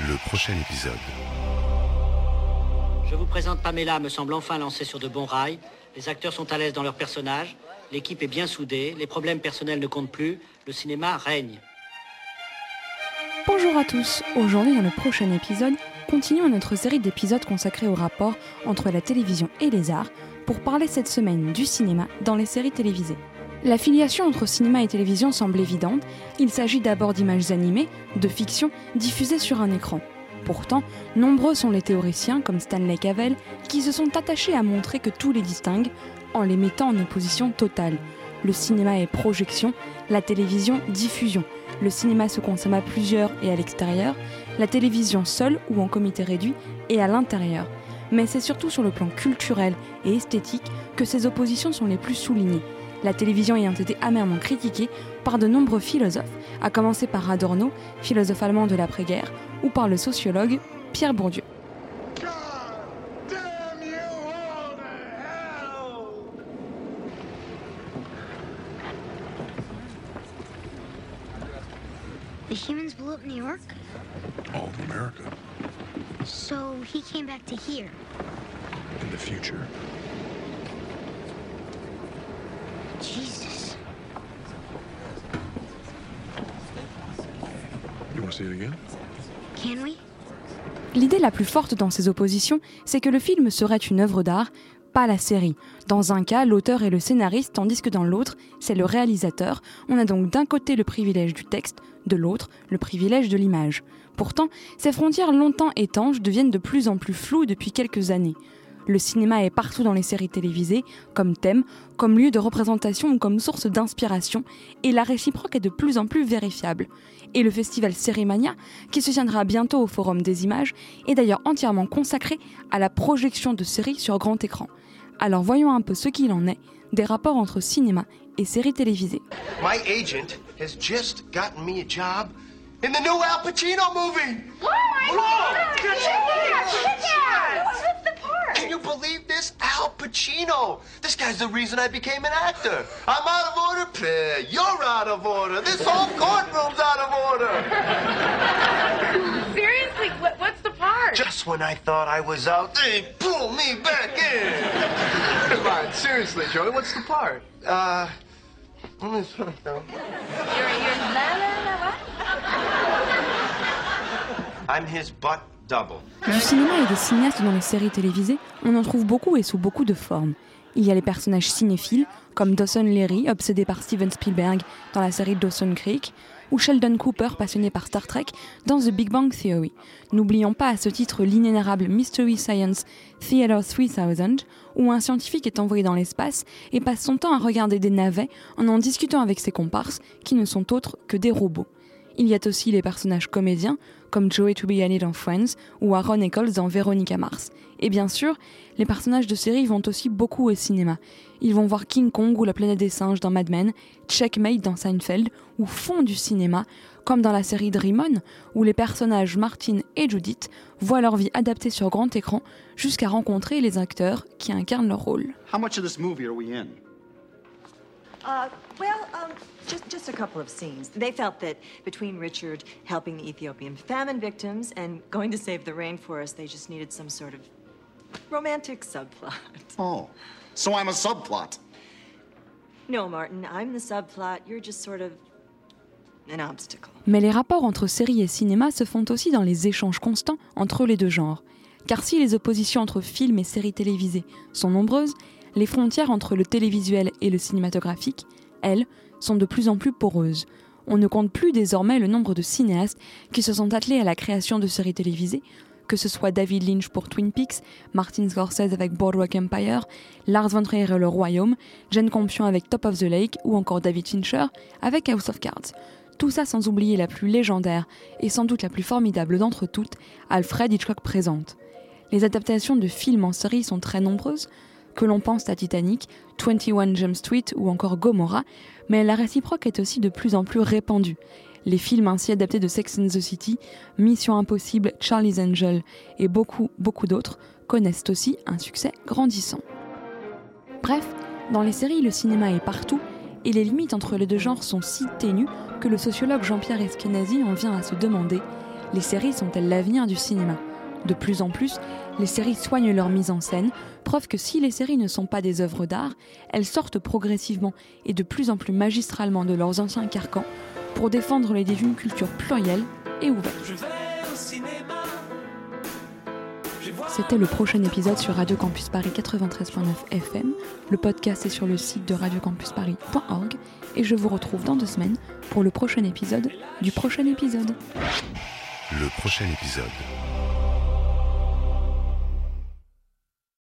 Le prochain épisode. Je vous présente Pamela, me semble enfin lancée sur de bons rails. Les acteurs sont à l'aise dans leurs personnages, l'équipe est bien soudée, les problèmes personnels ne comptent plus, le cinéma règne. Bonjour à tous, aujourd'hui dans le prochain épisode, continuons notre série d'épisodes consacrés au rapport entre la télévision et les arts pour parler cette semaine du cinéma dans les séries télévisées. La filiation entre cinéma et télévision semble évidente, il s'agit d'abord d'images animées, de fiction, diffusées sur un écran. Pourtant, nombreux sont les théoriciens, comme Stanley Cavell, qui se sont attachés à montrer que tout les distingue en les mettant en opposition totale. Le cinéma est projection, la télévision diffusion. Le cinéma se consomme à plusieurs et à l'extérieur, la télévision seule ou en comité réduit et à l'intérieur. Mais c'est surtout sur le plan culturel et esthétique que ces oppositions sont les plus soulignées la télévision ayant été amèrement critiquée par de nombreux philosophes, à commencer par Adorno, philosophe allemand de l'après-guerre, ou par le sociologue Pierre Bourdieu. The humans blew up New York? All of America. So he came back to here? In the future. Jesus. You want to see it again? Can we? L'idée la plus forte dans ces oppositions, c'est que le film serait une œuvre d'art, pas la série. Dans un cas, l'auteur est le scénariste, tandis que dans l'autre, c'est le réalisateur. On a donc d'un côté le privilège du texte, de l'autre, le privilège de l'image. Pourtant, ces frontières longtemps étanches deviennent de plus en plus floues depuis quelques années. Le cinéma est partout dans les séries télévisées, comme thème, comme lieu de représentation ou comme source d'inspiration, et la réciproque est de plus en plus vérifiable. Et le festival Sérimania, qui se tiendra bientôt au Forum des images, est d'ailleurs entièrement consacré à la projection de séries sur grand écran. Alors voyons un peu ce qu'il en est des rapports entre cinéma et séries télévisées. My agent has just gotten me a job in the new Al Pacino movie. Pacino. This guy's the reason I became an actor. I'm out of order. Peh, You're out of order. This whole courtroom's out of order. Seriously, what, what's the part? Just when I thought I was out, they pull me back in. Come on, seriously, Joey, what's the part? Uh, let me think, though. You're, you're la, la, la, what? I'm his butt double. Du cinéma et des cinéastes dans les séries télévisées, on en trouve beaucoup et sous beaucoup de formes. Il y a les personnages cinéphiles, comme Dawson Leary, obsédé par Steven Spielberg dans la série Dawson Creek, ou Sheldon Cooper, passionné par Star Trek, dans The Big Bang Theory. N'oublions pas à ce titre l'inénarrable Mystery Science Theater 3000, où un scientifique est envoyé dans l'espace et passe son temps à regarder des navets en en discutant avec ses comparses, qui ne sont autres que des robots. Il y a aussi les personnages comédiens, comme Joey Tribbiani dans Friends ou Aaron Eccles dans Veronica Mars. Et bien sûr, les personnages de série vont aussi beaucoup au cinéma. Ils vont voir King Kong ou La planète des singes dans Mad Men, Checkmate dans Seinfeld, ou font du cinéma, comme dans la série Dream On, où les personnages Martin et Judith voient leur vie adaptée sur grand écran jusqu'à rencontrer les acteurs qui incarnent leur rôle. Uh, well, um, just just a couple of scenes. They felt that between Richard helping the Ethiopian famine victims and going to save the rainforest, they just needed some sort of romantic subplot. Oh, so I'm a subplot. No, Martin, I'm the subplot. You're just sort of an obstacle. Mais les rapports entre série et cinéma se font aussi dans les échanges constants entre les deux genres. Car si les oppositions entre films et séries télévisées sont nombreuses, les frontières entre le télévisuel et le cinématographique, elles, sont de plus en plus poreuses. On ne compte plus désormais le nombre de cinéastes qui se sont attelés à la création de séries télévisées, que ce soit David Lynch pour Twin Peaks, Martin Scorsese avec Boardwalk Empire, Lars von Trier et Le Royaume, Jane Campion avec Top of the Lake ou encore David Fincher avec House of Cards. Tout ça sans oublier la plus légendaire et sans doute la plus formidable d'entre toutes, Alfred Hitchcock présente. Les adaptations de films en série sont très nombreuses, que l'on pense à Titanic, 21 Jump Street ou encore Gomorrah, mais la réciproque est aussi de plus en plus répandue. Les films ainsi adaptés de Sex and the City, Mission Impossible, Charlie's Angel et beaucoup, beaucoup d'autres connaissent aussi un succès grandissant. Bref, dans les séries, le cinéma est partout et les limites entre les deux genres sont si ténues que le sociologue Jean-Pierre Eskenazi en vient à se demander Les séries sont-elles l'avenir du cinéma? De plus en plus, les séries soignent leur mise en scène, preuve que si les séries ne sont pas des œuvres d'art, elles sortent progressivement et de plus en plus magistralement de leurs anciens carcans pour défendre l'idée d'une culture plurielle et ouverte. C'était le prochain épisode sur Radio Campus Paris 93.9 FM. Le podcast est sur le site de radiocampusparis.org et je vous retrouve dans deux semaines pour le prochain épisode du prochain épisode. Le prochain épisode.